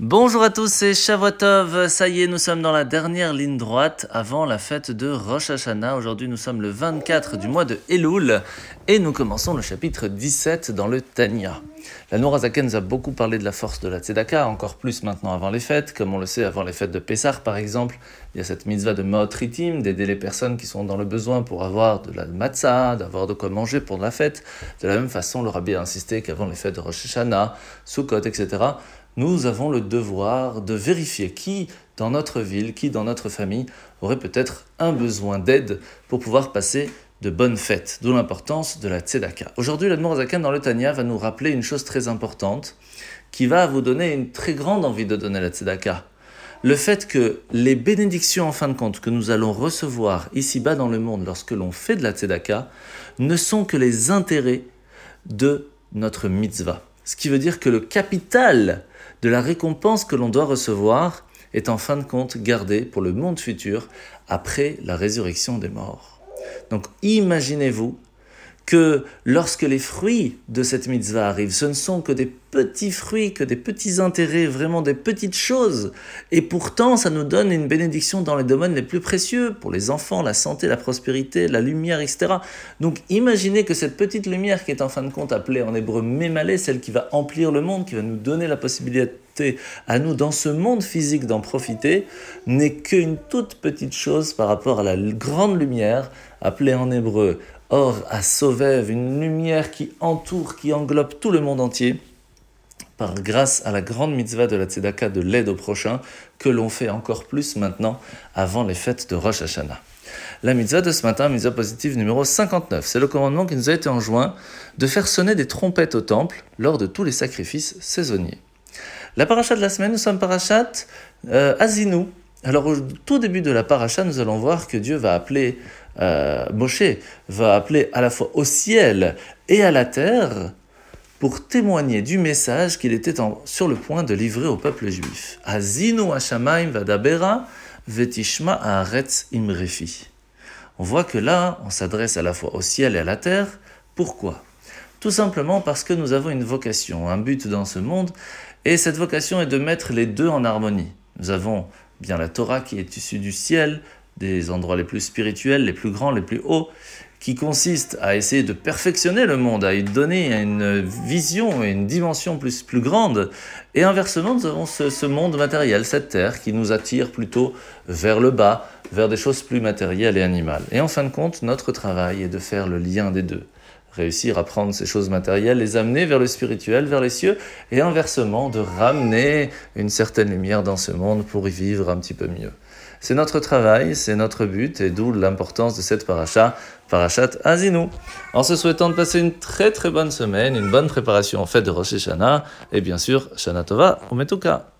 Bonjour à tous, c'est Shavuotov. Ça y est, nous sommes dans la dernière ligne droite avant la fête de Rosh Hashanah. Aujourd'hui, nous sommes le 24 du mois de Elul et nous commençons le chapitre 17 dans le Tanya. La Nourazaken nous a beaucoup parlé de la force de la Tzedaka, encore plus maintenant avant les fêtes. Comme on le sait, avant les fêtes de Pessah, par exemple, il y a cette mitzvah de Mot Ritim, d'aider les personnes qui sont dans le besoin pour avoir de la matzah, d'avoir de quoi manger pour la fête. De la même façon, le rabbi a insisté qu'avant les fêtes de Rosh Hashanah, Sukkot, etc., nous avons le devoir de vérifier qui dans notre ville, qui dans notre famille aurait peut-être un besoin d'aide pour pouvoir passer de bonnes fêtes, d'où l'importance de la tzedaka. Aujourd'hui, l'Admorazakan dans le Tanya va nous rappeler une chose très importante qui va vous donner une très grande envie de donner la tzedaka. Le fait que les bénédictions en fin de compte que nous allons recevoir ici-bas dans le monde lorsque l'on fait de la tzedaka ne sont que les intérêts de notre mitzvah. Ce qui veut dire que le capital de la récompense que l'on doit recevoir est en fin de compte gardé pour le monde futur après la résurrection des morts. Donc imaginez-vous que lorsque les fruits de cette mitzvah arrivent, ce ne sont que des petits fruits, que des petits intérêts, vraiment des petites choses. Et pourtant, ça nous donne une bénédiction dans les domaines les plus précieux, pour les enfants, la santé, la prospérité, la lumière, etc. Donc imaginez que cette petite lumière qui est en fin de compte appelée en hébreu mémalé, celle qui va emplir le monde, qui va nous donner la possibilité à nous dans ce monde physique d'en profiter, n'est qu'une toute petite chose par rapport à la grande lumière appelée en hébreu Or, à Sauvev, une lumière qui entoure, qui englobe tout le monde entier, par grâce à la grande mitzvah de la tzedaka de l'aide au prochain, que l'on fait encore plus maintenant avant les fêtes de Rosh Hashanah. La mitzvah de ce matin, mitzvah positive numéro 59, c'est le commandement qui nous a été enjoint de faire sonner des trompettes au temple lors de tous les sacrifices saisonniers. La paracha de la semaine, nous sommes parachat euh. Alors au tout début de la paracha, nous allons voir que Dieu va appeler euh, Moshe va appeler à la fois au ciel et à la terre pour témoigner du message qu'il était sur le point de livrer au peuple juif. Vetishma imrefi. On voit que là, on s'adresse à la fois au ciel et à la terre. Pourquoi? Tout simplement parce que nous avons une vocation, un but dans ce monde, et cette vocation est de mettre les deux en harmonie. Nous avons bien la Torah qui est issue du ciel, des endroits les plus spirituels, les plus grands, les plus hauts, qui consiste à essayer de perfectionner le monde, à lui donner une vision et une dimension plus, plus grande. Et inversement, nous avons ce, ce monde matériel, cette terre, qui nous attire plutôt vers le bas, vers des choses plus matérielles et animales. Et en fin de compte, notre travail est de faire le lien des deux réussir à prendre ces choses matérielles, les amener vers le spirituel, vers les cieux, et inversement de ramener une certaine lumière dans ce monde pour y vivre un petit peu mieux. C'est notre travail, c'est notre but, et d'où l'importance de cette paracha, parachat Azinu. En se souhaitant de passer une très très bonne semaine, une bonne préparation en fête de Rosh Hashanah, et bien sûr, Shana Tova, Metuka.